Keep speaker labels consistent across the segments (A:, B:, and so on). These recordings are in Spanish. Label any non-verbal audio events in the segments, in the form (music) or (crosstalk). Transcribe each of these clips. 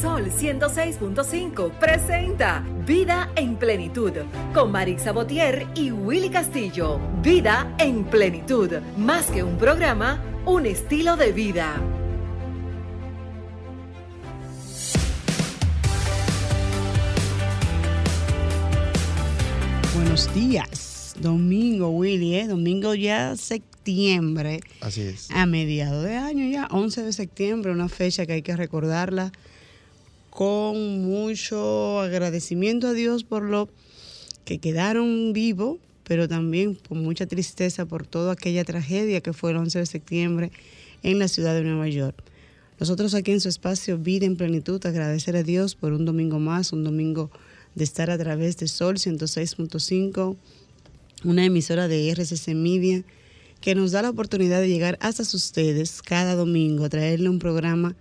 A: Sol 106.5 presenta Vida en Plenitud con Marix Sabotier y Willy Castillo. Vida en Plenitud, más que un programa, un estilo de vida.
B: Buenos días. Domingo, Willy, ¿eh? Domingo ya septiembre.
C: Así es.
B: A mediados de año ya, 11 de septiembre, una fecha que hay que recordarla con mucho agradecimiento a Dios por lo que quedaron vivos, pero también con mucha tristeza por toda aquella tragedia que fue el 11 de septiembre en la ciudad de Nueva York. Nosotros aquí en su espacio Vida en Plenitud, agradecer a Dios por un domingo más, un domingo de estar a través de Sol 106.5, una emisora de RCC Media que nos da la oportunidad de llegar hasta ustedes cada domingo, traerle un programa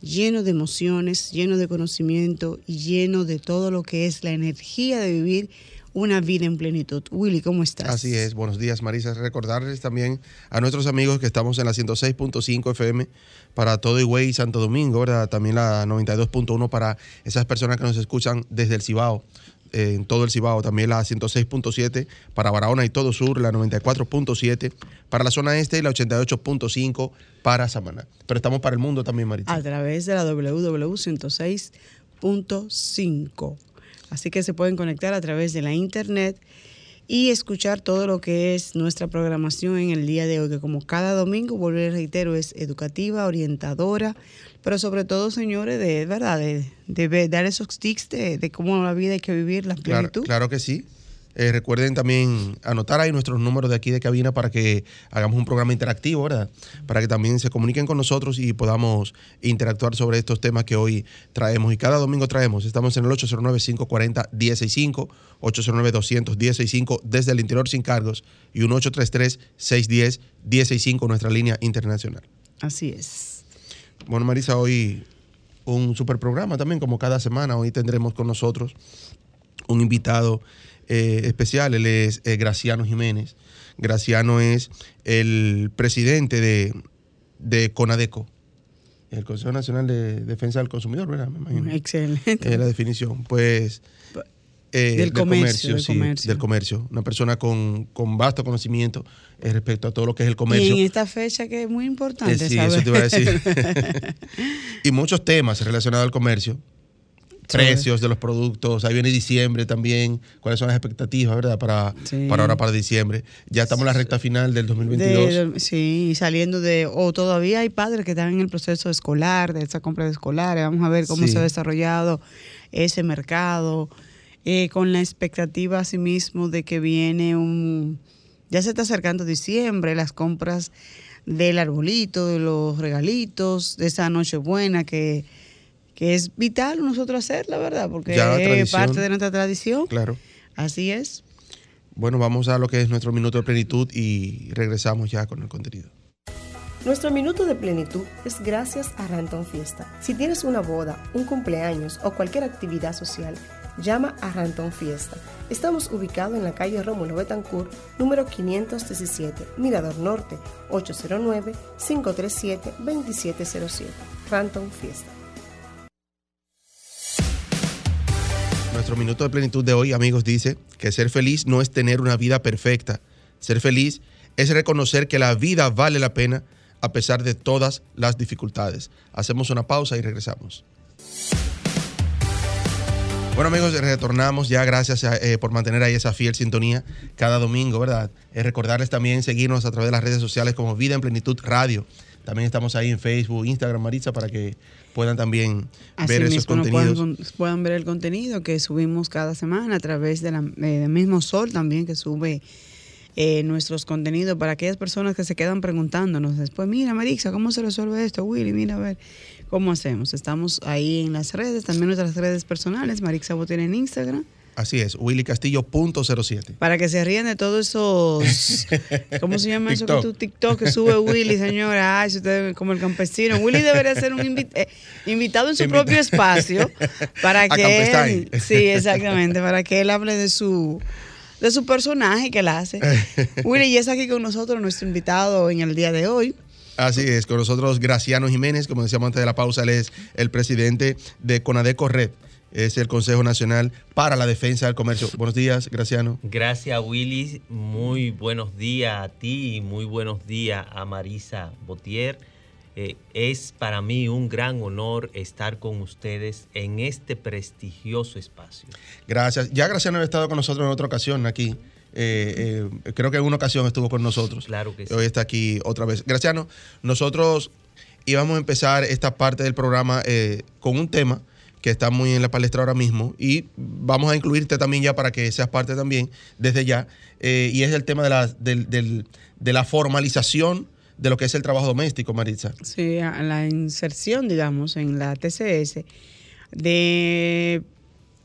B: lleno de emociones, lleno de conocimiento y lleno de todo lo que es la energía de vivir una vida en plenitud. Willy, ¿cómo estás?
C: Así es, buenos días Marisa. Recordarles también a nuestros amigos que estamos en la 106.5 FM para todo Higüey y Santo Domingo, ¿verdad? También la 92.1 para esas personas que nos escuchan desde el Cibao, en todo el Cibao. También la 106.7 para Barahona y todo sur, la 94.7 para la zona este y la 88.5 para Samaná. Pero estamos para el mundo también, Marisa.
B: A través de la WW 106.5. Así que se pueden conectar a través de la internet y escuchar todo lo que es nuestra programación en el día de hoy, que como cada domingo, y reitero, es educativa, orientadora, pero sobre todo, señores, de verdad, de, de dar esos tics de, de, cómo la vida hay que vivir, la plenitud.
C: Claro, claro que sí. Eh, recuerden también anotar ahí nuestros números de aquí de cabina para que hagamos un programa interactivo, ¿verdad? Para que también se comuniquen con nosotros y podamos interactuar sobre estos temas que hoy traemos. Y cada domingo traemos. Estamos en el 809-540-165, 809-200-165 desde el interior sin cargos y un 833-610-165 nuestra línea internacional.
B: Así es.
C: Bueno, Marisa, hoy un super programa también, como cada semana. Hoy tendremos con nosotros un invitado eh, especial. Él es eh, Graciano Jiménez. Graciano es el presidente de, de CONADECO, el Consejo Nacional de Defensa del Consumidor, ¿verdad? Me imagino.
B: Excelente.
C: Es la definición. Pues.
B: Eh, del, comercio, del,
C: sí,
B: comercio.
C: del comercio. Una persona con, con vasto conocimiento eh, respecto a todo lo que es el comercio.
B: Y en esta fecha que es muy importante.
C: Eh, sí,
B: saber.
C: eso te iba a decir. (laughs) y muchos temas relacionados al comercio precios de los productos. Ahí viene diciembre también. ¿Cuáles son las expectativas, verdad? Para,
B: Sí.
C: para ahora, para diciembre. Ya estamos en la recta final del 2022.
B: De- sí, saliendo de, o todavía hay padres que están en el proceso escolar, de esa compra de escolares. Vamos a ver cómo se ha desarrollado ese mercado, eh, con la expectativa asimismo de que viene un, ya se está acercando diciembre, las compras del arbolito, de los regalitos, de esa noche buena que, que es vital nosotros hacerla, ¿verdad? Porque
C: Ya,
B: es parte de nuestra tradición.
C: Claro.
B: Así es.
C: Bueno, vamos a lo que es nuestro minuto de plenitud y regresamos ya con el contenido.
D: Nuestro minuto de plenitud es gracias a Ranton Fiesta. Si tienes una boda, un cumpleaños o cualquier actividad social, llama a Ranton Fiesta. Estamos ubicados en la calle Rómulo Betancourt, número 517, Mirador Norte, 809-537-2707. Ranton Fiesta.
C: Nuestro minuto de plenitud de hoy, amigos, dice que ser feliz no es tener una vida perfecta. Ser feliz es reconocer que la vida vale la pena a pesar de todas las dificultades. Hacemos una pausa y regresamos. Bueno amigos, retornamos ya, gracias a, eh, por mantener ahí esa fiel sintonía cada domingo, ¿verdad? Eh, recordarles también seguirnos a través de las redes sociales como Vida en Plenitud Radio. También estamos ahí en Facebook, Instagram, Maritza, para que puedan también ver esos contenidos.
B: puedan, puedan ver el contenido que subimos cada semana a través de la, eh, del mismo Sol también que sube eh, nuestros contenidos para aquellas personas que se quedan preguntándonos después, mira Marixa, ¿cómo se resuelve esto? Willy, mira a ver cómo hacemos. Estamos ahí en las redes, también nuestras redes personales, Marixa Botín en Instagram.
C: Así es, willycastillo.07.
B: Para que se rían de todos esos, (laughs) ¿cómo se llama eso que tu TikTok que sube Willy, señora? Ay, si usted como el campesino. Willy debería ser un invi- eh, invitado en su
C: Invita-
B: propio espacio (laughs) para
C: A
B: que
C: Campestay.
B: él, sí, exactamente, para que él hable de su de su personaje que él hace. (laughs) Willy, y es aquí con nosotros nuestro invitado en el día de hoy.
C: Así es, con nosotros Graciano Jiménez, como decíamos antes de la pausa, él es el presidente de Conadeco Red, es el Consejo Nacional para la Defensa del Comercio. Buenos días, Graciano.
E: Gracias, Willy. Muy buenos días a ti y muy buenos días a Marisa Botier. Eh, es para mí un gran honor estar con ustedes en este prestigioso espacio.
C: Gracias. Ya Graciano ha estado con nosotros en otra ocasión aquí. Eh, eh, creo que en una ocasión estuvo con nosotros.
E: Claro que sí.
C: Hoy está aquí otra vez. Graciano, nosotros íbamos a empezar esta parte del programa con un tema que está muy en la palestra ahora mismo y vamos a incluirte también ya para que seas parte también desde ya. y es el tema de la, de la formalización de lo que es el trabajo doméstico, Maritza.
B: Sí, la inserción, digamos, en la TCS de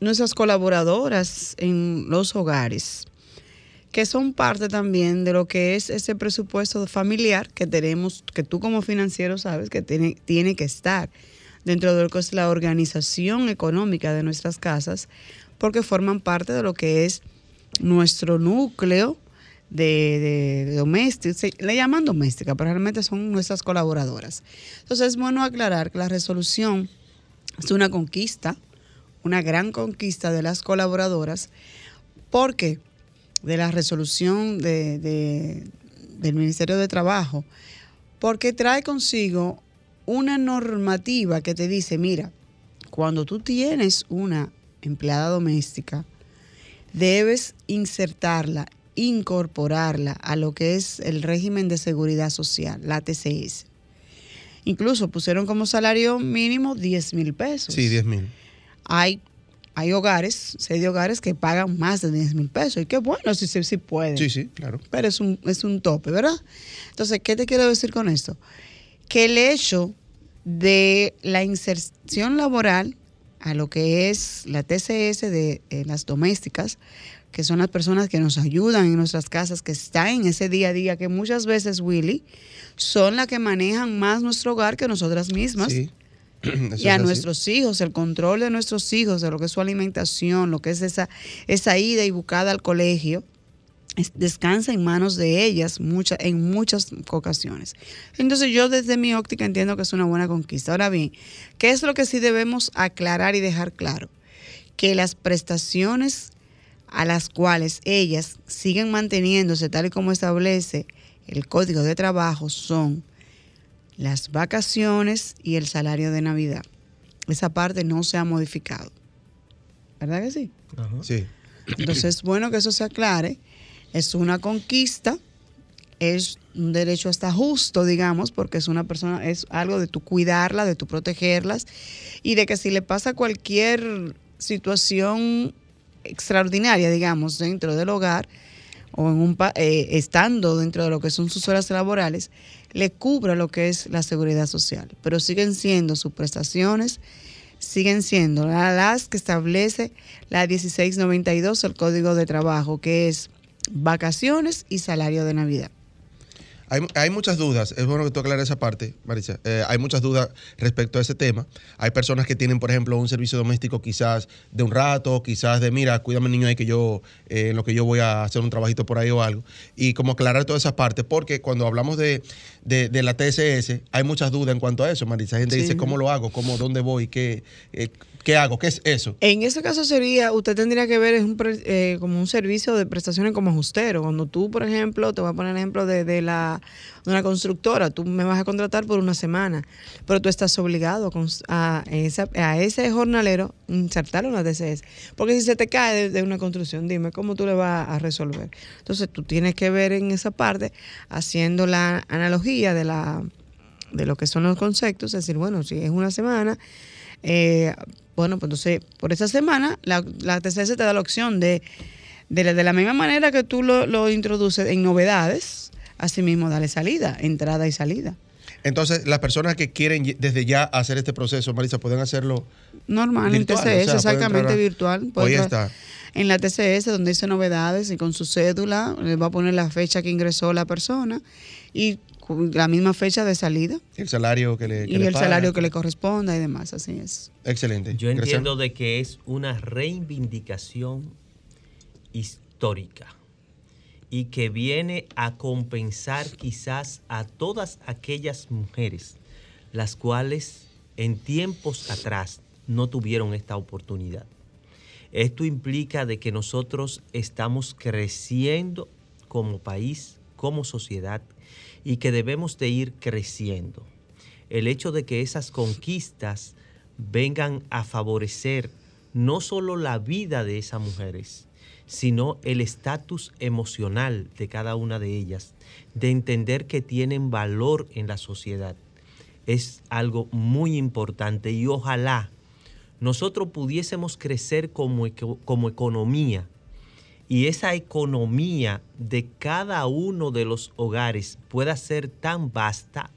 B: nuestras colaboradoras en los hogares, que son parte también de lo que es ese presupuesto familiar que tenemos, que tú como financiero sabes que tiene, tiene que estar dentro de lo que es la organización económica de nuestras casas, porque forman parte de lo que es nuestro núcleo de, doméstica, le llaman doméstica, pero realmente son nuestras colaboradoras. Entonces es bueno aclarar que la resolución es una conquista, una gran conquista de las colaboradoras, porque de la resolución de, del Ministerio de Trabajo, porque trae consigo una normativa que te dice, mira, cuando tú tienes una empleada doméstica, debes insertarla incorporarla a lo que es el régimen de seguridad social, la TCS. Incluso pusieron como salario mínimo 10 mil pesos.
C: Sí, 10 mil.
B: Hay, hay hogares, sé de hogares que pagan más de 10 mil pesos. Y qué bueno si se si, pueden.
C: Sí, sí, claro.
B: Pero es un, es un tope, ¿verdad? Entonces, ¿qué te quiero decir con esto? Que el hecho de la inserción laboral a lo que es la TCS de eh, las domésticas, que son las personas que nos ayudan en nuestras casas, que están en ese día a día, que muchas veces, Willy, son las que manejan más nuestro hogar que nosotras mismas. (clears throat) y a nuestros hijos, el control de nuestros hijos, de lo que es su alimentación, lo que es esa, esa ida y buscada al colegio, descansa en manos de ellas mucha, en muchas ocasiones. Entonces yo desde mi óptica entiendo que es una buena conquista. Ahora bien, ¿qué es lo que sí debemos aclarar y dejar claro? Que las prestaciones a las cuales ellas siguen manteniéndose tal y como establece el Código de Trabajo son las vacaciones y el salario de Navidad. Esa parte no se ha modificado. ¿Verdad que sí?
C: Sí.
B: Entonces es bueno que eso se aclare. Es una conquista, es un derecho hasta justo, digamos, porque es una persona, es algo de tu cuidarla, de tu protegerlas y de que si le pasa cualquier situación extraordinaria, digamos, dentro del hogar o en un, eh, estando dentro de lo que son sus horas laborales, le cubra lo que es la seguridad social. Pero siguen siendo sus prestaciones, siguen siendo las que establece la 1692, el Código de Trabajo, que es vacaciones y salario de Navidad.
C: Hay, muchas dudas, es bueno que tú aclares esa parte, Marisa. Eh, hay muchas dudas respecto a ese tema. Hay personas que tienen, por ejemplo, un servicio doméstico quizás de un rato, quizás de, mira, cuídame niño ahí que yo, eh, en lo que yo voy a hacer un trabajito por ahí o algo. Y como aclarar todas esas partes, porque cuando hablamos de, la TSS, hay muchas dudas en cuanto a eso, Marisa. Hay gente dice, ¿cómo lo hago? ¿Cómo, ¿Dónde voy? ¿Qué, eh, ¿Qué hago? ¿Qué es eso?
B: En ese caso sería, usted tendría que ver es un, eh, como un servicio de prestaciones como ajustero. Cuando tú, por ejemplo, te voy a poner el ejemplo de, de, la, de una constructora, tú me vas a contratar por una semana, pero tú estás obligado a, ese jornalero insertar una DCS. Porque si se te cae de, una construcción, dime cómo tú le vas a resolver. Entonces tú tienes que ver en esa parte, haciendo la analogía de, la, de lo que son los conceptos, es decir, bueno, si es una semana, eh, bueno, pues entonces, por esa semana, la, la TCS te da la opción de, de, la misma manera que tú lo, introduces en novedades, asimismo dale salida, entrada y salida.
C: Entonces, las personas que quieren desde ya hacer este proceso, Marisa, pueden hacerlo
B: normal en TCS, exactamente virtual.
C: Hoy está.
B: En la TCS, donde dice novedades y con su cédula, le va a poner la fecha que ingresó la persona y la misma fecha de salida.
C: El salario que le
B: Y el salario que le corresponda y demás, así es.
C: Excelente.
E: Yo entiendo de que es una reivindicación histórica y que viene a compensar quizás a todas aquellas mujeres las cuales en tiempos atrás no tuvieron esta oportunidad. Esto implica de que nosotros estamos creciendo como país, como sociedad y que debemos de ir creciendo. El hecho de que esas conquistas vengan a favorecer no solo la vida de esas mujeres, sino el estatus emocional de cada una de ellas, de entender que tienen valor en la sociedad. Es algo muy importante y ojalá nosotros pudiésemos crecer como, como economía y esa economía de cada uno de los hogares pueda ser tan vasta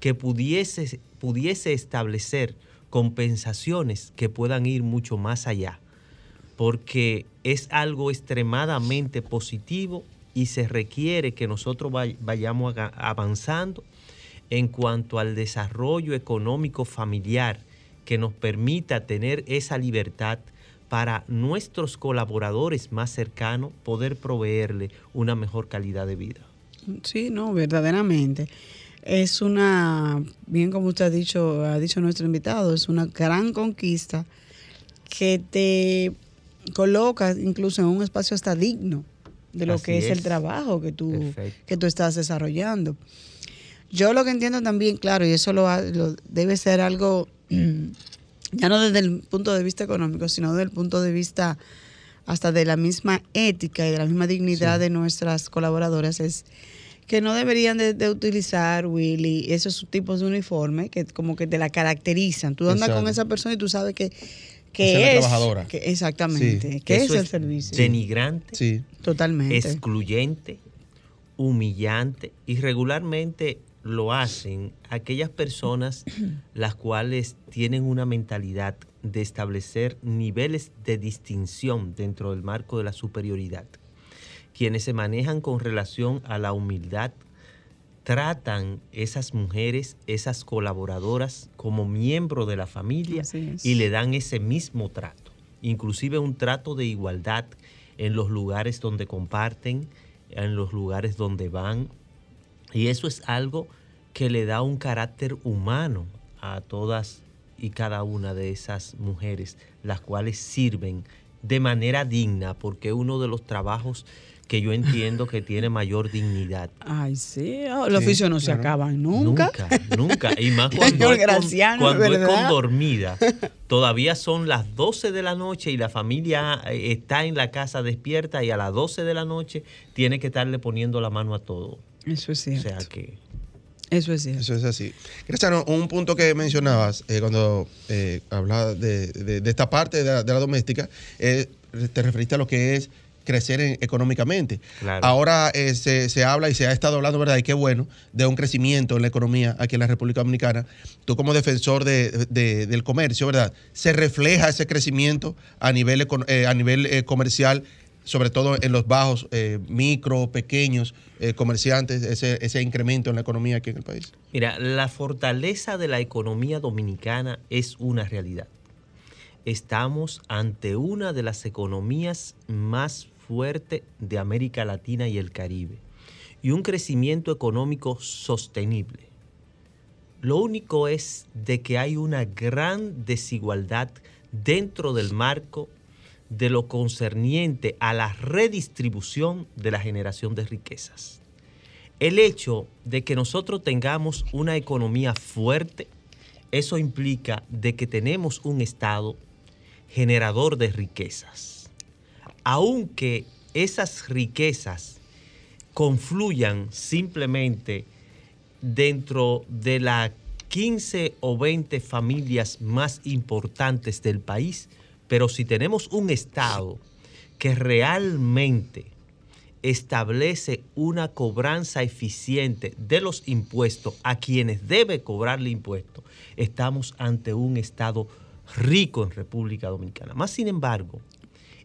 E: que pudiese, pudiese establecer compensaciones que puedan ir mucho más allá porque es algo extremadamente positivo y se requiere que nosotros vayamos avanzando en cuanto al desarrollo económico familiar que nos permita tener esa libertad para nuestros colaboradores más cercanos poder proveerle una mejor calidad de vida.
B: Sí, no, verdaderamente. Es una, bien como usted ha dicho, ha dicho nuestro invitado, es una gran conquista que te colocas incluso en un espacio hasta digno de lo que es, el trabajo que tú, que tú estás desarrollando. Yo lo que entiendo también, claro, y eso lo, debe ser algo, (clears throat) ya no desde el punto de vista económico, sino desde el punto de vista hasta de la misma ética y de la misma dignidad de nuestras colaboradoras, es que no deberían de, utilizar, Willy, esos tipos de uniforme que como que te la caracterizan. Tú andas con esa persona y tú sabes que que es, trabajadora. exactamente. ¿Qué es el servicio?
E: Denigrante.
B: Sí. Totalmente.
E: Excluyente, humillante y regularmente lo hacen aquellas personas (clears throat) las cuales tienen una mentalidad de establecer niveles de distinción dentro del marco de la superioridad, quienes se manejan con relación a la humildad, tratan esas mujeres, esas colaboradoras como miembro de la familia y le dan ese mismo trato, inclusive un trato de igualdad en los lugares donde comparten, en los lugares donde van. Y eso es algo que le da un carácter humano a todas y cada una de esas mujeres, las cuales sirven de manera digna, porque uno de los trabajos que yo entiendo que tiene mayor dignidad.
B: Ay, sí, oh, los oficios no se acaban nunca.
E: Nunca, nunca. Y más (laughs) cuando, es, con, cuando es con dormida. (laughs) Todavía son las 12 de la noche y la familia eh, está en la casa despierta y a las 12 de la noche tiene que estarle poniendo la mano a todo.
B: Eso es cierto.
E: O sea que...
B: Eso es cierto.
C: Eso es así. Cristiano, un punto que mencionabas eh, cuando eh, hablabas de, esta parte de la, de la doméstica, te referiste a lo que es crecer económicamente. Ahora eh, se, habla y se ha estado hablando, ¿verdad? Y qué bueno, de un crecimiento en la economía aquí en la República Dominicana. Tú como defensor del comercio, ¿verdad? ¿Se refleja ese crecimiento a nivel, eh, a nivel eh, comercial, sobre todo en los bajos, micro, pequeños comerciantes, ese, ese incremento en la economía aquí en el país?
E: Mira, la fortaleza de la economía dominicana es una realidad estamos ante una de las economías más fuertes de América Latina y el Caribe y un crecimiento económico sostenible. Lo único es de que hay una gran desigualdad dentro del marco de lo concerniente a la redistribución de la generación de riquezas. El hecho de que nosotros tengamos una economía fuerte, eso implica de que tenemos un Estado generador de riquezas. Aunque esas riquezas confluyan simplemente dentro de las 15 o 20 familias más importantes del país, pero si tenemos un Estado que realmente establece una cobranza eficiente de los impuestos a quienes debe cobrarle impuestos, estamos ante un Estado rico en República Dominicana. Más sin embargo,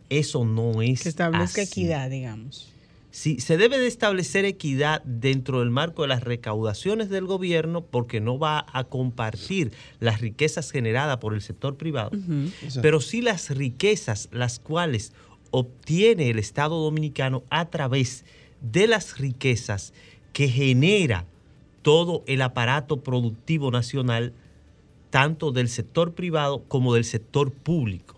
E: eso no es.
B: Que establezca equidad, digamos.
E: Sí, se debe de establecer equidad dentro del marco de las recaudaciones del gobierno porque no va a compartir las riquezas generadas por el sector privado, pero sí las riquezas las cuales obtiene el Estado dominicano a través de las riquezas que genera todo el aparato productivo nacional, tanto del sector privado como del sector público.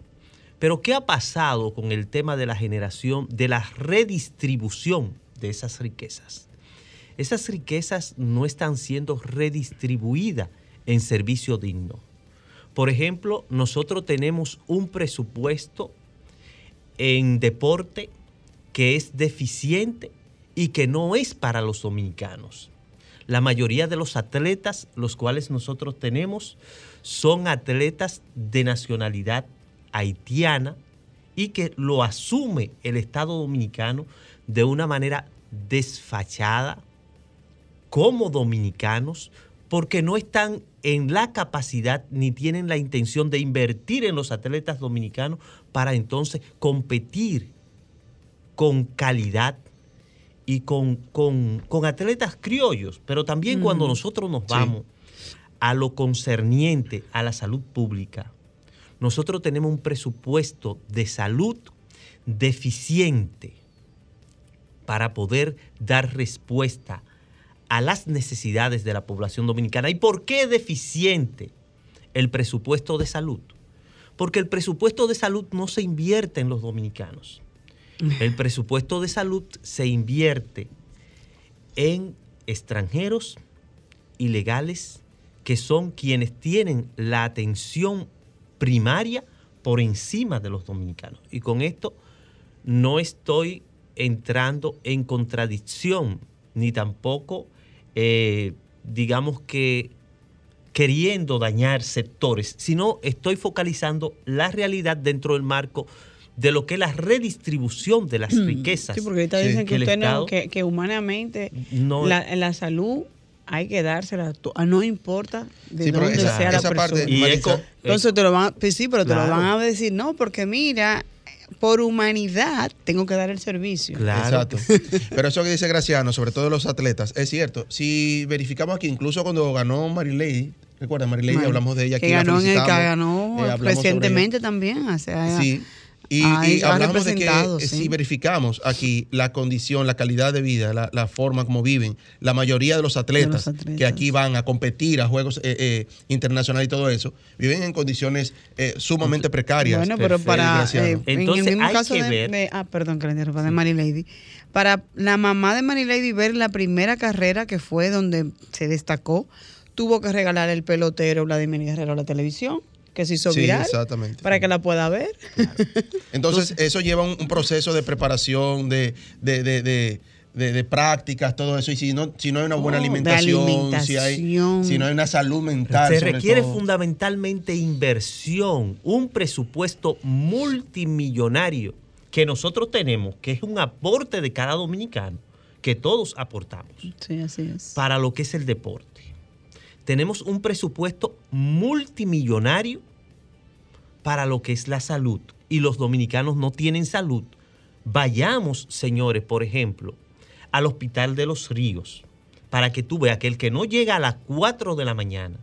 E: Pero ¿qué ha pasado con el tema de la generación, de la redistribución de esas riquezas? Esas riquezas no están siendo redistribuidas en servicio digno. Por ejemplo, nosotros tenemos un presupuesto en deporte que es deficiente y que no es para los dominicanos. La mayoría de los atletas, los cuales nosotros tenemos, son atletas de nacionalidad haitiana y que lo asume el Estado dominicano de una manera desfachada como dominicanos porque no están en la capacidad ni tienen la intención de invertir en los atletas dominicanos para entonces competir con calidad y con, con, atletas criollos, pero también cuando mm. nosotros nos vamos a lo concerniente a la salud pública, nosotros tenemos un presupuesto de salud deficiente para poder dar respuesta a las necesidades de la población dominicana. ¿Y por qué deficiente el presupuesto de salud? Porque el presupuesto de salud no se invierte en los dominicanos. El presupuesto de salud se invierte en extranjeros ilegales que son quienes tienen la atención primaria por encima de los dominicanos. Y con esto no estoy entrando en contradicción ni tampoco eh, digamos que queriendo dañar sectores, sino estoy focalizando la realidad dentro del marco de lo que es la redistribución de las mm. riquezas.
B: Sí, porque ahorita dicen que, usted no, que, humanamente la, la salud hay que dársela a no importa de dónde sea la persona. Entonces te lo van, pues sí, pero te lo van a decir, no, porque mira, por humanidad tengo que dar el servicio.
C: Exacto. (laughs) Pero eso que dice Graciano, sobre todo los atletas, es cierto. Si verificamos aquí, incluso cuando ganó Marilei, recuerda, Marilei, hablamos de ella aquí.
B: Que ganó, en el, que ganó eh, recientemente también. O sea,
C: sí. Y, hablamos de que eh, si verificamos aquí la condición, la calidad de vida, la, forma como viven, la mayoría de los atletas, que aquí van a competir a juegos eh, eh, internacionales y todo eso, viven en condiciones sumamente precarias.
B: Bueno, pero para. en el mismo caso de, Ah, perdón, que le de Mary Lady. Para la mamá de Mary Lady ver la primera carrera que fue donde se destacó, tuvo que regalar el pelotero Vladimir Guerrero a la televisión que se hizo viral para que la pueda ver. (laughs)
C: Entonces, eso lleva un, proceso de preparación, de, de, prácticas, todo eso. Y si no, si no hay una buena alimentación, Si, hay, si no hay una salud mental.
E: Se requiere fundamentalmente inversión, un presupuesto multimillonario que nosotros tenemos, que es un aporte de cada dominicano, que todos aportamos.
B: Sí, así es.
E: Para lo que es el deporte tenemos un presupuesto multimillonario para lo que es la salud y los dominicanos no tienen salud. Vayamos, señores, por ejemplo, al Hospital de los Ríos para que tú veas que el que no llega a las 4 de la mañana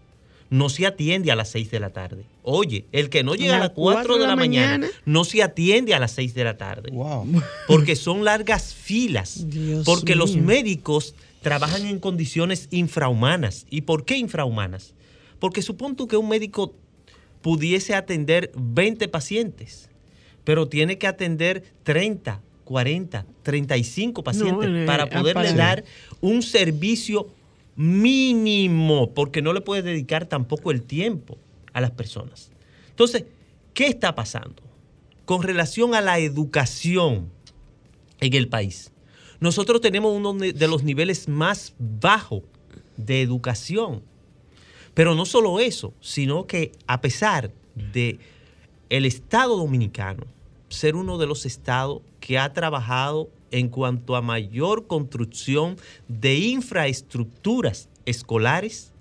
E: no se atiende a las 6 de la tarde. Oye, el que no llega a las 4 de la, mañana, no se atiende a las 6 de la tarde.
C: Wow. (laughs)
E: Porque son largas filas. porque los médicos trabajan en condiciones infrahumanas. ¿Y por qué infrahumanas? Porque supón tú que un médico pudiese atender 20 pacientes, pero tiene que atender 30, 40, 35 pacientes para poderle dar un servicio mínimo, porque no le puede dedicar tampoco el tiempo a las personas. Entonces, ¿qué está pasando con relación a la educación en el país? Nosotros tenemos uno de los niveles más bajos de educación. Pero no solo eso, sino que a pesar de el Estado dominicano ser uno de los estados que ha trabajado en cuanto a mayor construcción de infraestructuras escolares,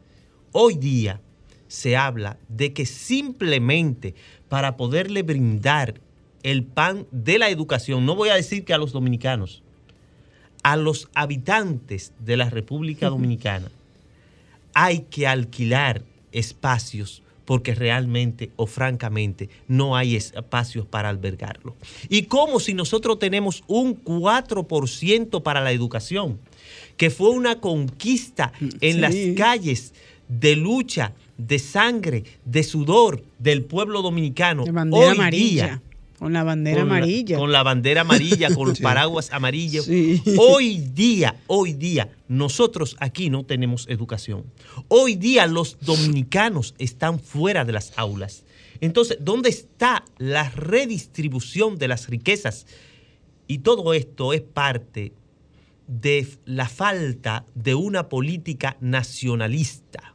E: hoy día se habla de que simplemente para poderle brindar el pan de la educación, no voy a decir que a los dominicanos, a los habitantes de la República Dominicana hay que alquilar espacios porque realmente o francamente no hay espacios para albergarlo. Y como si nosotros tenemos un 4% para la educación, que fue una conquista en las calles de lucha, de sangre, de sudor del pueblo dominicano.
B: bandera amarilla. Con la bandera amarilla.
E: con la bandera amarilla, con (laughs) los paraguas amarillos. (laughs) Hoy día, hoy día, nosotros aquí no tenemos educación. Hoy día los dominicanos están fuera de las aulas. Entonces, ¿dónde está la redistribución de las riquezas? Y todo esto es parte de la falta de una política nacionalista,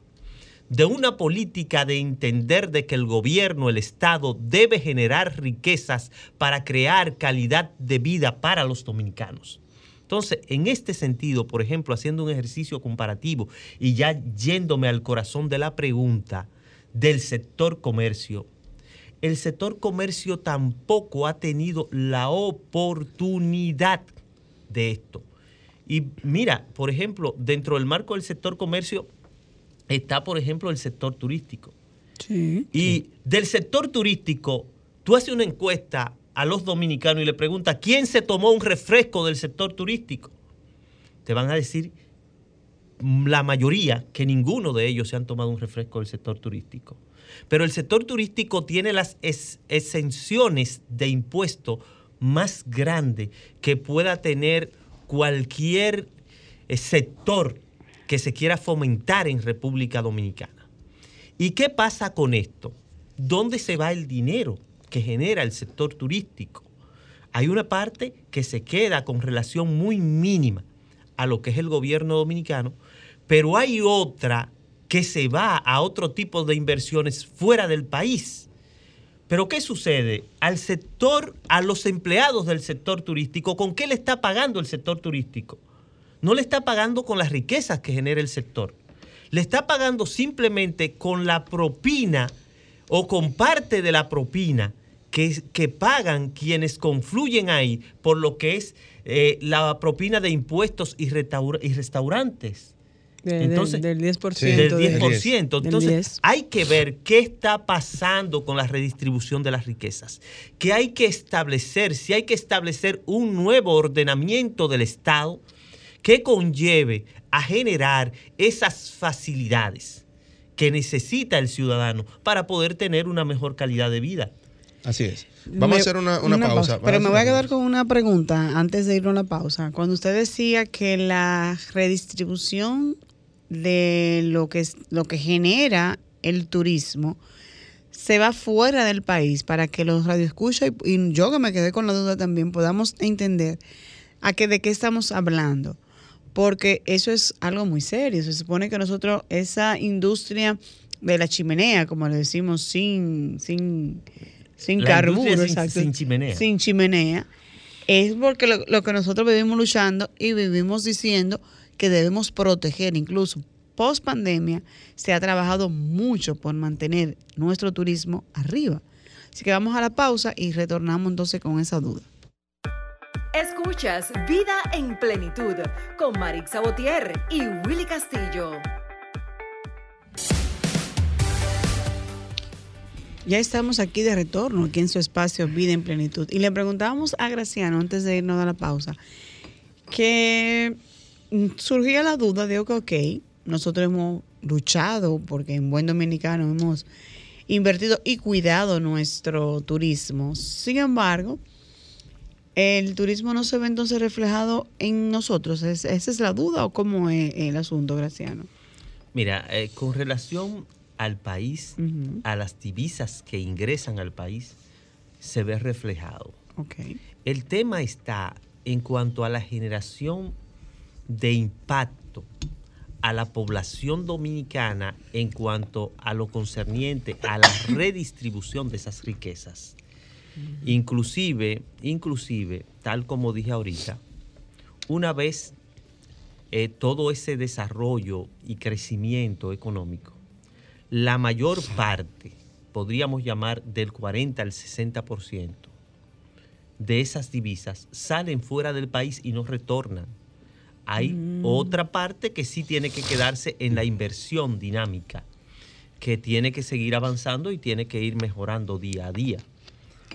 E: de una política de entender de que el gobierno, el Estado, debe generar riquezas para crear calidad de vida para los dominicanos. Entonces, en este sentido, por ejemplo, haciendo un ejercicio comparativo y ya yéndome al corazón de la pregunta del sector comercio, el sector comercio tampoco ha tenido la oportunidad de esto. Y mira, por ejemplo, dentro del marco del sector comercio está, por ejemplo, el sector turístico. Sí, y del sector turístico, tú haces una encuesta a los dominicanos y le pregunta, ¿quién se tomó un refresco del sector turístico? Te van a decir la mayoría que ninguno de ellos se han tomado un refresco del sector turístico. Pero el sector turístico tiene las exenciones de impuesto más grande que pueda tener cualquier eh, sector que se quiera fomentar en República Dominicana. ¿Y qué pasa con esto? ¿Dónde se va el dinero? que genera el sector turístico. Hay una parte que se queda con relación muy mínima a lo que es el gobierno dominicano, pero hay otra que se va a otro tipo de inversiones fuera del país. Pero ¿qué sucede? Al sector, a los empleados del sector turístico, ¿con qué le está pagando el sector turístico? No le está pagando con las riquezas que genera el sector. Le está pagando simplemente con la propina o con parte de la propina que, que pagan quienes confluyen ahí por lo que es eh, la propina de impuestos y, y restaurantes.
B: Entonces, del, 10%.
E: Del 10%. Entonces, hay que ver qué está pasando con la redistribución de las riquezas. Que hay que establecer, si hay que establecer un nuevo ordenamiento del Estado que conlleve a generar esas facilidades que necesita el ciudadano para poder tener una mejor calidad de vida.
C: Así es. Vamos a hacer una, pausa.
B: Pero me voy a quedar con una pregunta antes de ir a una pausa. Cuando usted decía que la redistribución de lo que, lo que genera el turismo se va fuera del país para que los radioescuchas y, y yo que me quedé con la duda también podamos entender a qué de qué estamos hablando. Porque eso es algo muy serio. Se supone que nosotros, esa industria de la chimenea, como le decimos, sin, sin sin carburo,
E: sin, chimenea.
B: Sin chimenea. Es porque lo, que nosotros vivimos luchando y vivimos diciendo que debemos proteger, incluso post pandemia, se ha trabajado mucho por mantener nuestro turismo arriba. Así que vamos a la pausa y retornamos entonces con esa duda.
A: Escuchas Vida en Plenitud con Marix Sabotier y Willy Castillo.
B: Ya estamos aquí de retorno, aquí en su espacio Vida en Plenitud. Y le preguntábamos a Graciano, antes de irnos a la pausa, que surgía la duda de que, ok, nosotros hemos luchado porque en buen dominicano hemos invertido y cuidado nuestro turismo. Sin embargo, el turismo no se ve entonces reflejado en nosotros. ¿Esa es la duda o cómo es el asunto, Graciano?
E: Mira, eh, con relación al país, a las divisas que ingresan al país, se ve reflejado. El tema está en cuanto a la generación de impacto a la población dominicana en cuanto a lo concerniente a la (coughs) redistribución de esas riquezas. Inclusive, inclusive, tal como dije ahorita, una vez eh, todo ese desarrollo y crecimiento económico la mayor parte, podríamos llamar del 40 al 60% de esas divisas salen fuera del país y no retornan. Hay mm. otra parte que sí tiene que quedarse en la inversión dinámica. que tiene que seguir avanzando y tiene que ir mejorando día a día.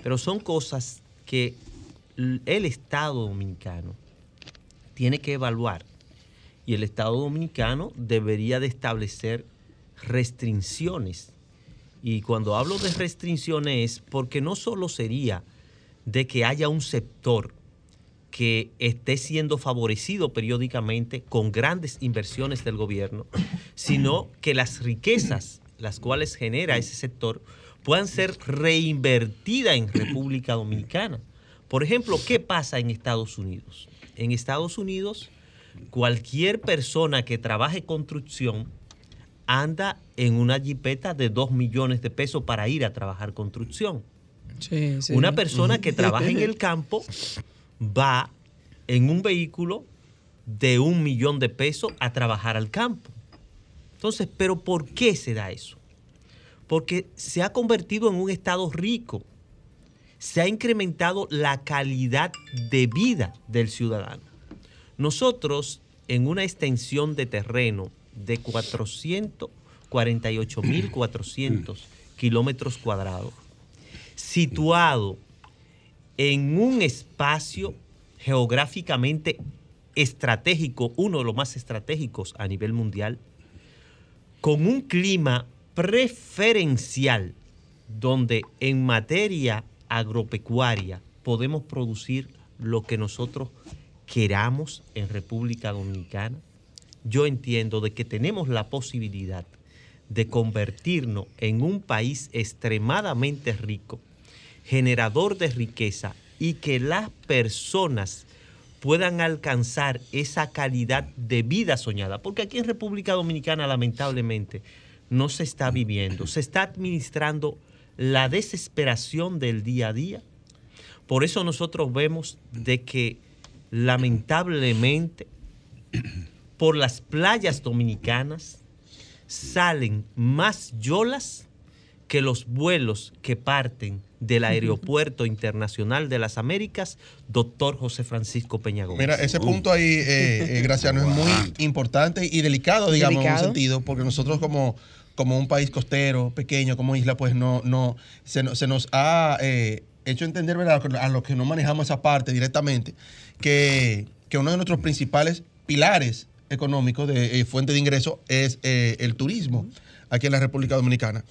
E: Pero son cosas que el Estado dominicano tiene que evaluar y el Estado dominicano debería de establecer restricciones. Y cuando hablo de restricciones es porque no solo sería de que haya un sector que esté siendo favorecido periódicamente con grandes inversiones del gobierno, sino que las riquezas las cuales genera ese sector puedan ser reinvertidas en República Dominicana. Por ejemplo, ¿qué pasa en Estados Unidos? En Estados Unidos, cualquier persona que trabaje construcción anda en una jipeta de 2 millones de pesos para ir a trabajar construcción. Una persona que (laughs) trabaja en el campo va en un vehículo de un millón de pesos a trabajar al campo. Entonces, ¿pero por qué se da eso? Porque se ha convertido en un estado rico. Se ha incrementado la calidad de vida del ciudadano. Nosotros, en una extensión de terreno de 448.400 (clears throat) kilómetros cuadrados, situado en un espacio geográficamente estratégico, uno de los más estratégicos a nivel mundial, con un clima preferencial donde en materia agropecuaria podemos producir lo que nosotros queramos en República Dominicana, yo entiendo de que tenemos la posibilidad de convertirnos en un país extremadamente rico, generador de riqueza y que las personas puedan alcanzar esa calidad de vida soñada. Porque aquí en República Dominicana lamentablemente no se está viviendo, se está administrando la desesperación del día a día. Por eso nosotros vemos de que lamentablemente por las playas dominicanas salen más yolas que los vuelos que parten del Aeropuerto Internacional de las Américas, doctor José Francisco Peña Gómez.
C: Mira, ese punto ahí, eh, eh Graciano, es muy importante y delicado, digamos, en un sentido, porque nosotros como, como un país costero, pequeño, como isla, pues no, no se, nos ha eh, hecho entender, ¿verdad? a los que no manejamos esa parte directamente, que, que uno de nuestros principales pilares económico, de eh, fuente de ingreso, es eh, el turismo aquí en la República Dominicana.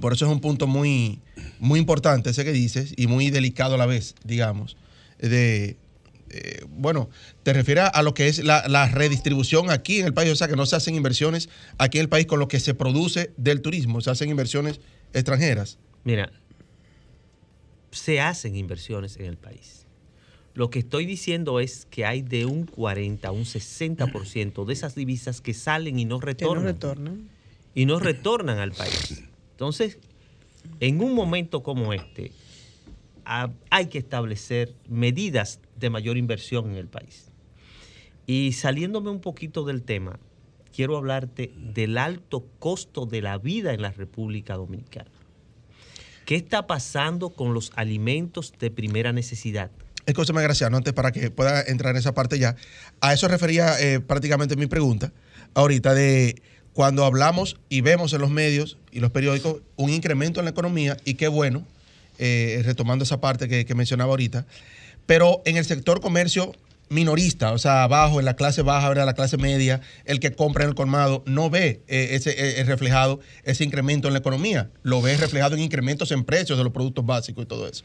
C: Por eso es un punto muy, muy importante ese que dices y muy delicado a la vez, digamos. De, eh, bueno, te refieres a lo que es la, redistribución aquí en el país, o sea, que no se hacen inversiones aquí en el país con lo que se produce del turismo, se hacen inversiones extranjeras.
E: Mira, se hacen inversiones en el país. Lo que estoy diciendo es que hay de un 40 a un 60% de esas divisas que salen y no retornan.
B: no retornan.
E: Y no retornan al país. Entonces, en un momento como este, hay que establecer medidas de mayor inversión en el país. Y saliéndome un poquito del tema, quiero hablarte del alto costo de la vida en la República Dominicana. ¿Qué está pasando con los alimentos de primera necesidad?
C: Escúchame, Graciano, antes para que pueda entrar en esa parte ya. A eso refería eh, prácticamente mi pregunta ahorita de cuando hablamos y vemos en los medios y los periódicos un incremento en la economía y qué bueno, eh, retomando esa parte que, mencionaba ahorita, pero en el sector comercio minorista, o sea, abajo, en la clase baja, la clase media, el que compra en el colmado, no ve eh, ese reflejado ese incremento en la economía, lo ve reflejado en incrementos en precios de los productos básicos y todo eso.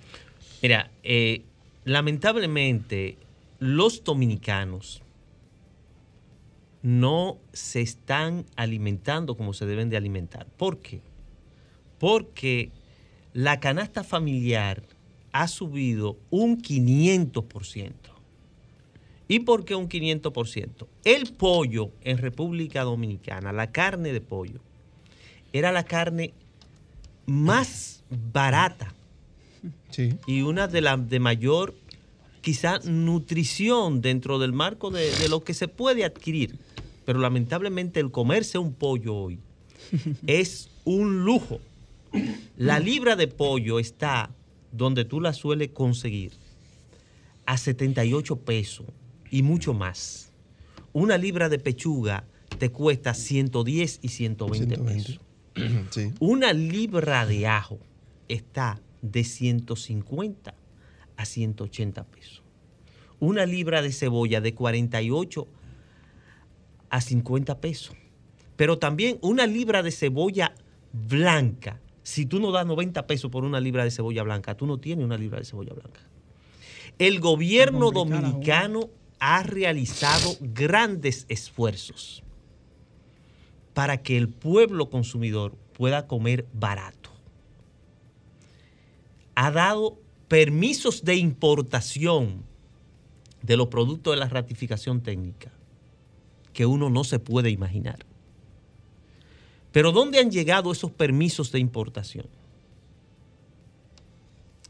E: Mira, eh, lamentablemente los dominicanos no se están alimentando como se deben de alimentar. ¿Por qué? Porque la canasta familiar ha subido un 500%. ¿Y por qué un 500%? El pollo en República Dominicana, la carne de pollo, era la carne más barata y una de las de mayor, quizá, nutrición dentro del marco de, lo que se puede adquirir. Pero lamentablemente el comerse un pollo hoy (laughs) es un lujo. La libra de pollo está donde tú la sueles conseguir a 78 pesos y mucho más. Una libra de pechuga te cuesta 110 y 120, pesos. (clears throat)
C: Sí.
E: Una libra de ajo está de 150 a 180 pesos. Una libra de cebolla de 48 a 50 pesos. Pero también una libra de cebolla blanca. Si tú no das 90 pesos por una libra de cebolla blanca, tú no tienes una libra de cebolla blanca. El gobierno dominicano ha realizado grandes esfuerzos para que el pueblo consumidor pueda comer barato. Ha dado permisos de importación de los productos de la ratificación técnica que uno no se puede imaginar. Pero ¿dónde han llegado esos permisos de importación?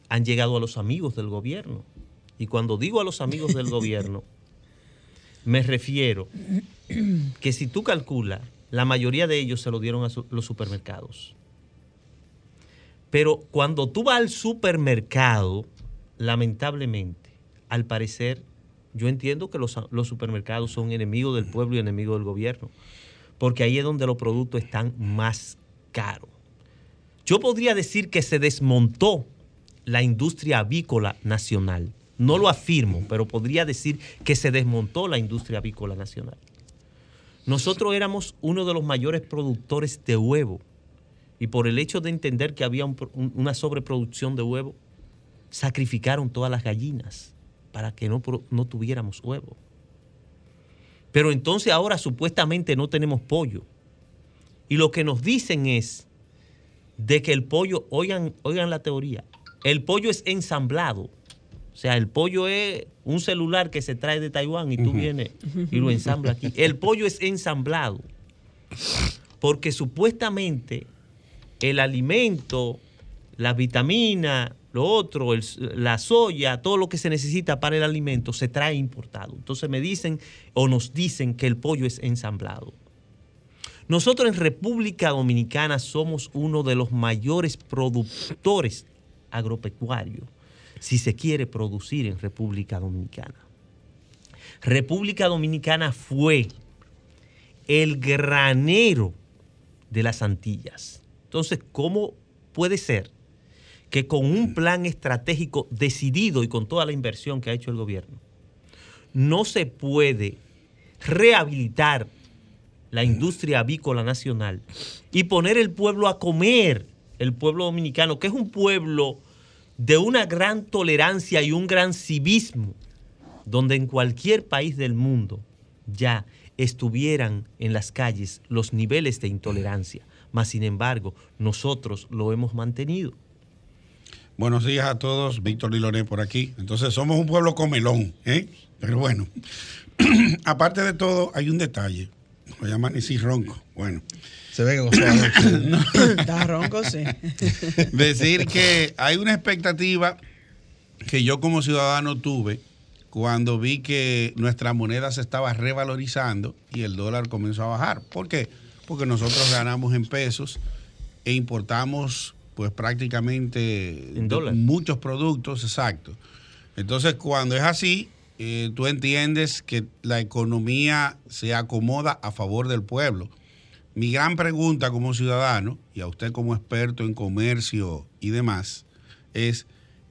E: Han llegado a los amigos del gobierno. Y cuando digo a los amigos del (laughs) gobierno, me refiero que si tú calculas, la mayoría de ellos se lo dieron a los supermercados. Pero cuando tú vas al supermercado, lamentablemente, al parecer, yo entiendo que los, supermercados son enemigos del pueblo y enemigos del gobierno, porque ahí es donde los productos están más caros. Yo podría decir que se desmontó la industria avícola nacional. No lo afirmo, pero podría decir que se desmontó la industria avícola nacional. Nosotros éramos uno de los mayores productores de huevo y por el hecho de entender que había un pro- un- una sobreproducción de huevo, sacrificaron todas las gallinas para que no, no tuviéramos huevo. Pero entonces ahora supuestamente no tenemos pollo. Y lo que nos dicen es de que el pollo, oigan, oigan la teoría, el pollo es ensamblado. O sea, el pollo es un celular que se trae de Taiwán y tú vienes y lo ensamblas aquí. El pollo es ensamblado. Porque supuestamente el alimento, la vitamina, lo otro, la soya, todo lo que se necesita para el alimento se trae importado. Entonces me dicen o nos dicen que el pollo es ensamblado. Nosotros en República Dominicana somos uno de los mayores productores agropecuarios, si se quiere producir en República Dominicana. República Dominicana fue el granero de las Antillas. Entonces, ¿cómo puede ser que con un plan estratégico decidido y con toda la inversión que ha hecho el gobierno, no se puede rehabilitar la industria avícola nacional y poner el pueblo a comer, el pueblo dominicano, que es un pueblo de una gran tolerancia y un gran civismo, donde en cualquier país del mundo ya estuvieran en las calles los niveles de intolerancia, mas sin embargo nosotros lo hemos mantenido.
F: Buenos días a todos, Víctor Liloné por aquí. Entonces somos un pueblo comelón, ¿eh? Pero bueno, (clears throat) aparte de todo, hay un detalle. Lo llaman y ronco. Bueno,
C: Se ve que gozó. (clears throat)
B: Está ronco, sí. (laughs)
F: decir que hay una expectativa que yo como ciudadano tuve cuando vi que nuestra moneda se estaba revalorizando y el dólar comenzó a bajar. ¿Por qué? Porque nosotros ganamos en pesos e importamos pues prácticamente muchos productos, exacto. Entonces cuando es así, eh, tú entiendes que la economía se acomoda a favor del pueblo. Mi gran pregunta como ciudadano, y a usted como experto en comercio y demás, es,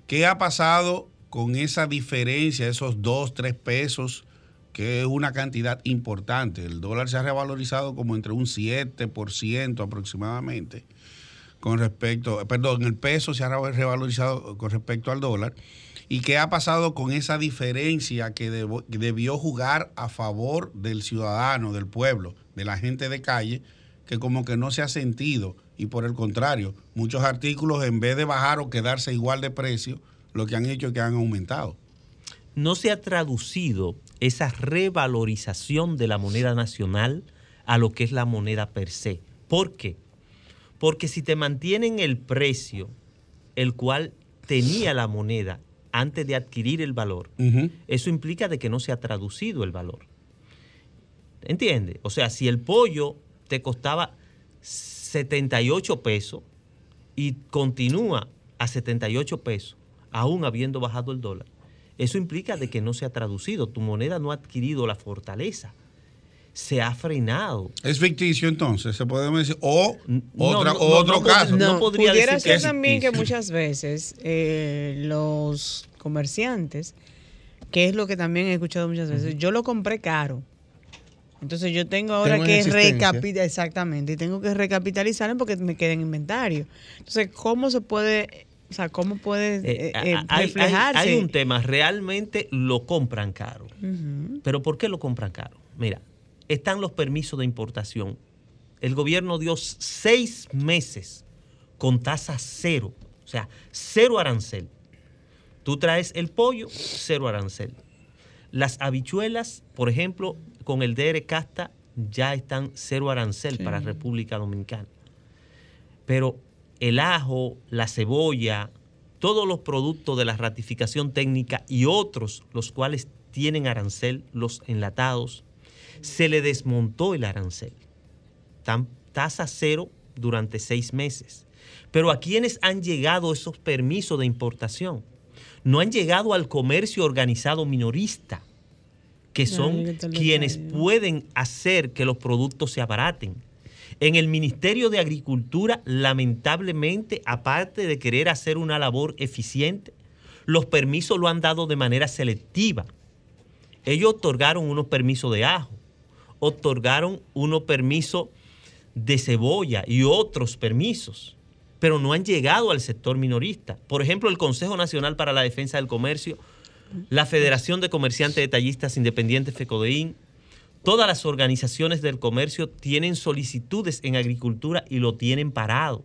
F: ¿qué ha pasado con esa diferencia, esos dos, tres pesos, que es una cantidad importante? El dólar se ha revalorizado como entre un 7% aproximadamente con respecto, perdón, el peso se ha revalorizado con respecto al dólar. ¿Y qué ha pasado con esa diferencia que debió jugar a favor del ciudadano, del pueblo, de la gente de calle, que como que no se ha sentido? Y por el contrario, muchos artículos en vez de bajar o quedarse igual de precio, lo que han hecho es que han aumentado.
E: No se ha traducido esa revalorización de la moneda nacional a lo que es la moneda per se. ¿Por qué? Porque si te mantienen el precio, el cual tenía la moneda antes de adquirir el valor, eso implica de que no se ha traducido el valor. ¿Entiendes? O sea, si el pollo te costaba 78 pesos y continúa a 78 pesos, aún habiendo bajado el dólar, eso implica de que no se ha traducido, tu moneda no ha adquirido la fortaleza. se ha frenado.
F: Es ficticio entonces, se podemos decir. O,
E: No,
F: otra,
E: no,
F: o otro
E: no,
F: caso.
E: no podría
B: pudiera
E: decir que
B: ser
E: es
B: también que muchas veces eh, los comerciantes, que es lo que también he escuchado muchas veces, yo lo compré caro. Entonces yo tengo ahora
C: Tengo
B: que recapitalizar, exactamente, y tengo que recapitalizar porque me queda en inventario. Entonces, ¿cómo se puede, o sea, cómo puede
E: Eh,
B: eh, eh,
E: hay,
B: reflejarse?
E: hay- hay un tema, realmente lo compran caro. ¿Pero por qué lo compran caro? Mira, están los permisos de importación. El gobierno dio seis meses con tasa cero, o sea, cero arancel. Tú traes el pollo, cero arancel. Las habichuelas, por ejemplo, con el DR Casta ya están cero arancel para República Dominicana. Pero el ajo, la cebolla, todos los productos de la ratificación técnica y otros, los cuales tienen arancel, los enlatados, se le desmontó el arancel. Tan- tasa cero durante seis meses. Pero a quienes han llegado esos permisos de importación, no han llegado al comercio organizado minorista, que son quienes pueden hacer que los productos se abaraten. En el Ministerio de Agricultura, lamentablemente, aparte de querer hacer una labor eficiente, los permisos lo han dado de manera selectiva. Ellos otorgaron unos permisos de ajo, otorgaron unos permisos de cebolla y otros permisos, pero no han llegado al sector minorista. Por ejemplo, el Consejo Nacional para la Defensa del Comercio, la Federación de Comerciantes Detallistas Independientes FECODEIN, todas las organizaciones del comercio tienen solicitudes en agricultura y lo tienen parado.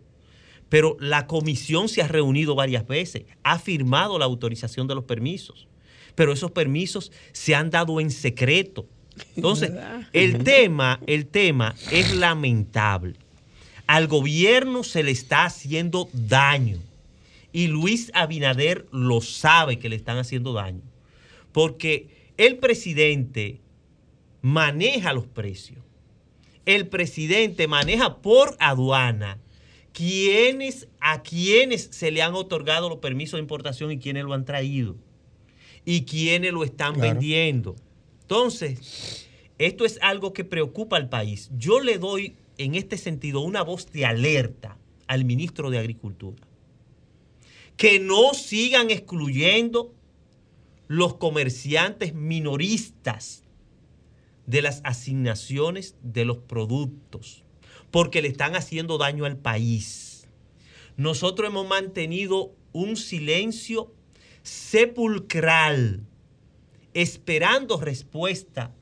E: Pero la comisión se ha reunido varias veces, ha firmado la autorización de los permisos, pero esos permisos se han dado en secreto. Entonces, (laughs) el tema, el tema es lamentable. Al gobierno se le está haciendo daño y Luis Abinader lo sabe que le están haciendo daño, porque el presidente maneja los precios. El presidente maneja por aduana quienes, a quienes se le han otorgado los permisos de importación y quienes lo han traído y quienes lo están
C: Claro.
E: vendiendo. Entonces, esto es algo que preocupa al país. Yo le doy en este sentido una voz de alerta al ministro de Agricultura. Que no sigan excluyendo los comerciantes minoristas de las asignaciones de los productos, porque le están haciendo daño al país. Nosotros hemos mantenido un silencio sepulcral, esperando respuesta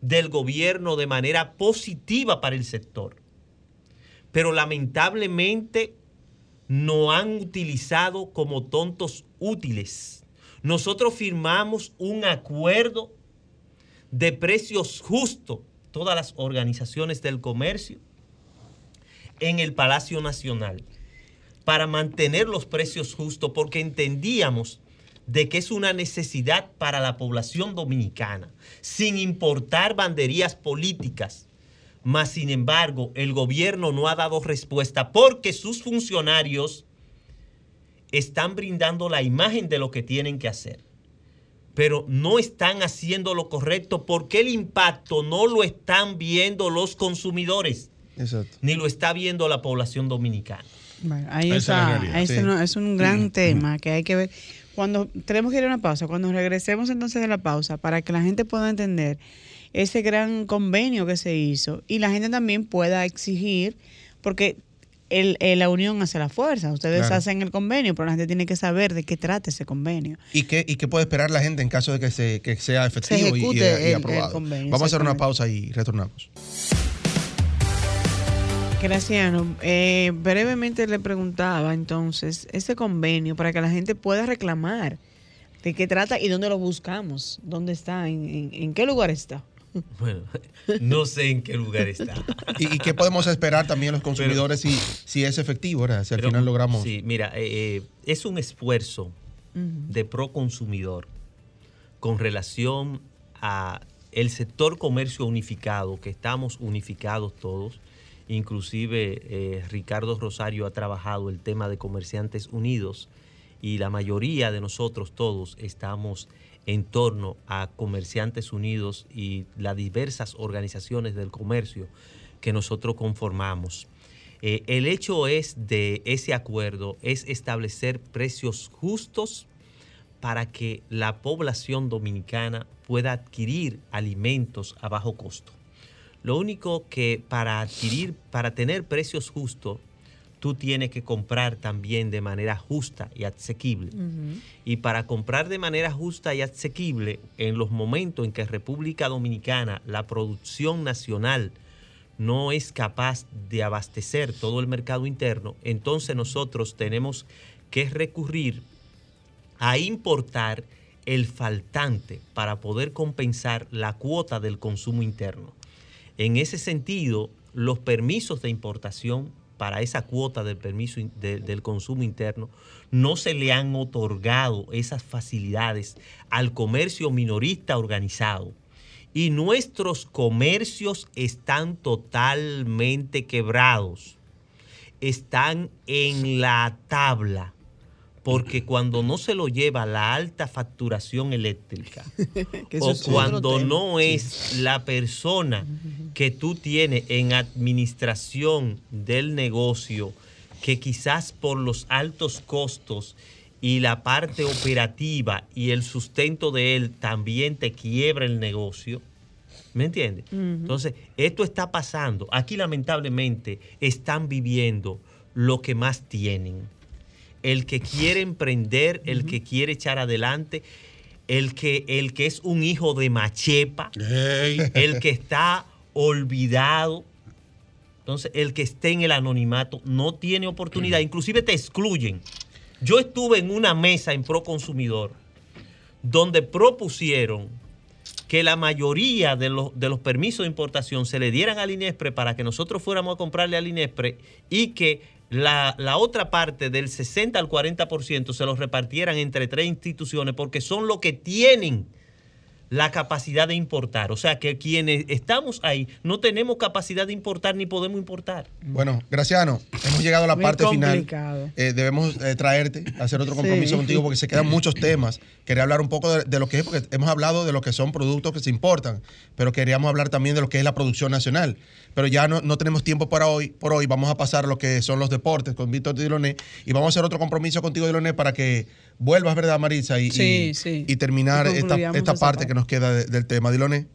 E: del gobierno de manera positiva para el sector. Pero lamentablemente no han utilizado como tontos útiles. Nosotros firmamos un acuerdo de precios justos, todas las organizaciones del comercio, en el Palacio Nacional, para mantener los precios justos, porque entendíamos de que es una necesidad para la población dominicana, sin importar banderías políticas. Mas, sin embargo, el gobierno no ha dado respuesta porque sus funcionarios están brindando la imagen de lo que tienen que hacer pero no están haciendo lo correcto porque el impacto no lo están viendo los consumidores,
C: Exacto.
E: ni lo está viendo la población dominicana.
B: Bueno, ahí
F: es
B: está, no- es un gran tema que hay que ver. Cuando tenemos que ir a una pausa, cuando regresemos entonces de la pausa, para que la gente pueda entender ese gran convenio que se hizo y la gente también pueda exigir, porque el, el- la unión hace la fuerza. Ustedes
C: Claro.
B: hacen el convenio, pero la gente tiene que saber de qué trata ese convenio.
C: ¿Y qué, ¿Y qué puede esperar la gente en caso de que, se, que sea efectivo y- y, y
B: el- el
C: aprobado?
B: convenio,
C: Vamos a hacer una pausa y retornamos.
B: Graciano, eh, brevemente le preguntaba entonces ese convenio para que la gente pueda reclamar de qué trata y dónde lo buscamos, dónde está, en, en- en qué lugar está.
E: Bueno, no sé en qué lugar está.
C: ¿Y, y qué podemos esperar también los consumidores si, si es efectivo? ¿verdad? Si al final logramos.
E: Sí, mira, eh, eh, es un esfuerzo de pro consumidor con relación a el sector comercio unificado, que estamos unificados todos. Inclusive eh, Ricardo Rosario ha trabajado el tema de comerciantes unidos y la mayoría de nosotros todos estamos en torno a Comerciantes Unidos y las diversas organizaciones del comercio que nosotros conformamos. Eh, el hecho es de ese acuerdo es establecer precios justos para que la población dominicana pueda adquirir alimentos a bajo costo. Lo único que para adquirir, para tener precios justos, tú tienes que comprar también de manera justa y asequible. Y para comprar de manera justa y asequible, en los momentos en que República Dominicana, la producción nacional, no es capaz de abastecer todo el mercado interno, entonces nosotros tenemos que recurrir a importar el faltante para poder compensar la cuota del consumo interno. En ese sentido, los permisos de importación para esa cuota del permiso del consumo interno no se le han otorgado esas facilidades al comercio minorista organizado y nuestros comercios están totalmente quebrados. Están en la tabla. Porque cuando no se lo lleva la alta facturación eléctrica (laughs) o cuando no es la persona que tú tienes en administración del negocio que quizás por los altos costos y la parte operativa y el sustento de él también te quiebra el negocio. ¿Me entiendes? Entonces, esto está pasando. Aquí lamentablemente están viviendo lo que más tienen. El que quiere emprender, el que quiere echar adelante, el que, el que es un hijo de machepa, (laughs) el que está olvidado. Entonces, el que esté en el anonimato no tiene oportunidad. Inclusive te excluyen. Yo estuve en una mesa en Pro Consumidor donde propusieron que la mayoría de los, de los permisos de importación se le dieran al INESPRE para que nosotros fuéramos a comprarle al INESPRE y que la, la, otra parte del 60 al 40% se los repartieran entre tres instituciones porque son los que tienen la capacidad de importar. O sea que quienes estamos ahí no tenemos capacidad de importar ni podemos importar.
C: Bueno, Graciano, hemos llegado a la parte final. Eh, debemos eh, traerte, hacer otro compromiso contigo porque se quedan (laughs) muchos temas. Quería hablar un poco de, lo que es, porque hemos hablado de lo que son productos que se importan, pero queríamos hablar también de lo que es la producción nacional. Pero ya no, no tenemos tiempo para hoy. Por hoy vamos a pasar lo que son los deportes con Víctor Diloné y vamos a hacer otro compromiso contigo, Diloné, para que vuelvas, ¿verdad, Marisa? Y, y, terminar esta, esta parte, que nos queda del tema. Diloné.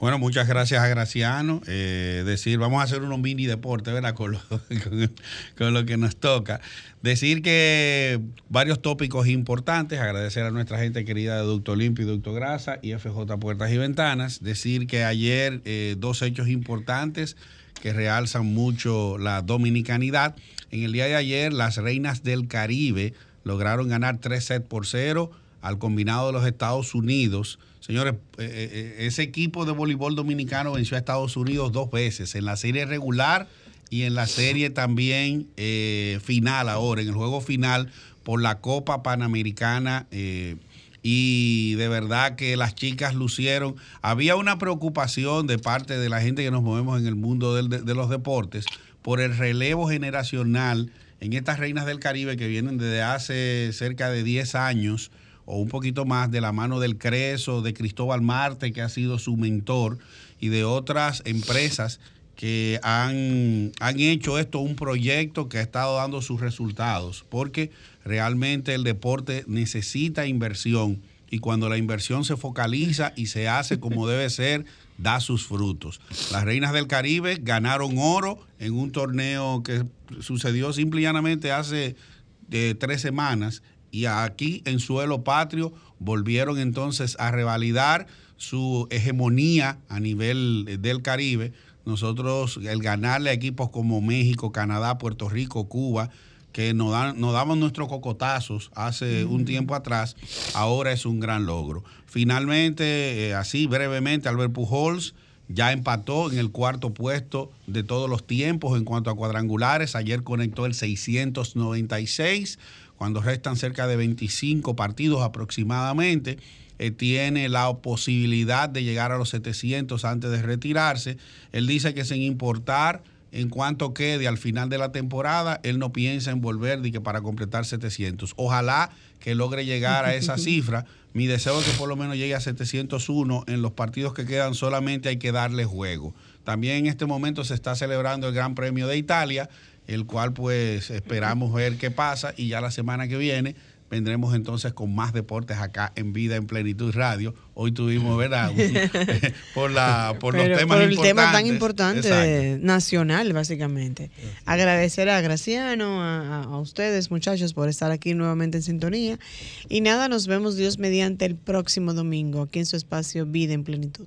F: Bueno, muchas gracias a Graciano. Eh, decir, vamos a hacer unos mini deportes, ¿verdad? Con lo, (laughs) con, lo, que nos toca. Decir que varios tópicos importantes, agradecer a nuestra gente querida de Ducto Limpio y Ducto Grasa y FJ Puertas y Ventanas. Decir que ayer eh, dos hechos importantes que realzan mucho la dominicanidad. En el día de ayer, las Reinas del Caribe lograron ganar 3 sets por 0 al combinado de los Estados Unidos. Señores, eh, eh, eh, ese equipo de voleibol dominicano venció a Estados Unidos dos veces, en la serie regular y en la serie también final ahora, en el juego final por la Copa Panamericana. y de verdad que las chicas lucieron. Había una preocupación de parte de la gente que nos movemos en el mundo de los deportes por el relevo generacional en estas reinas del Caribe que vienen desde hace cerca de 10 años o un poquito más de la mano del Creso, de Cristóbal Marte, que ha sido su mentor, y de otras empresas que han, han hecho esto un proyecto que ha estado dando sus resultados, porque realmente el deporte necesita inversión y cuando la inversión se focaliza y se hace como debe ser, da sus frutos. Las Reinas del Caribe ganaron oro en un torneo que sucedió simple y llanamente hace eh, tres semanas y aquí en suelo patrio volvieron entonces a revalidar su hegemonía a nivel del Caribe. Nosotros, el ganarle a equipos como México, Canadá, Puerto Rico, Cuba, que nos, dan, nos daban nuestros cocotazos hace un tiempo atrás, ahora es un gran logro. Finalmente, eh, así brevemente, Albert Pujols ya empató en el cuarto puesto de todos los tiempos en cuanto a cuadrangulares. Ayer conectó el 696, cuando restan cerca de 25 partidos aproximadamente. Eh, tiene la posibilidad de llegar a los 700 antes de retirarse. Él dice que sin importar en cuanto quede al final de la temporada, él no piensa en volver de que para completar 700. Ojalá que logre llegar a esa (laughs) cifra. Mi deseo es que por lo menos llegue a 701 en los partidos que quedan, solamente hay que darle juego. También en este momento se está celebrando el Gran Premio de Italia, el cual pues esperamos ver qué pasa y ya la semana que viene vendremos entonces con más deportes acá en Vida en Plenitud Radio. Hoy tuvimos, ¿verdad? (laughs) (laughs) por la, por los temas
B: por el
F: importantes.
B: tema tan importante
F: Exacto.
B: nacional, básicamente. Agradecer a Graciano, a, a ustedes, muchachos, por estar aquí nuevamente en sintonía. Y nada, nos vemos Dios mediante el próximo domingo, aquí en su espacio Vida en Plenitud.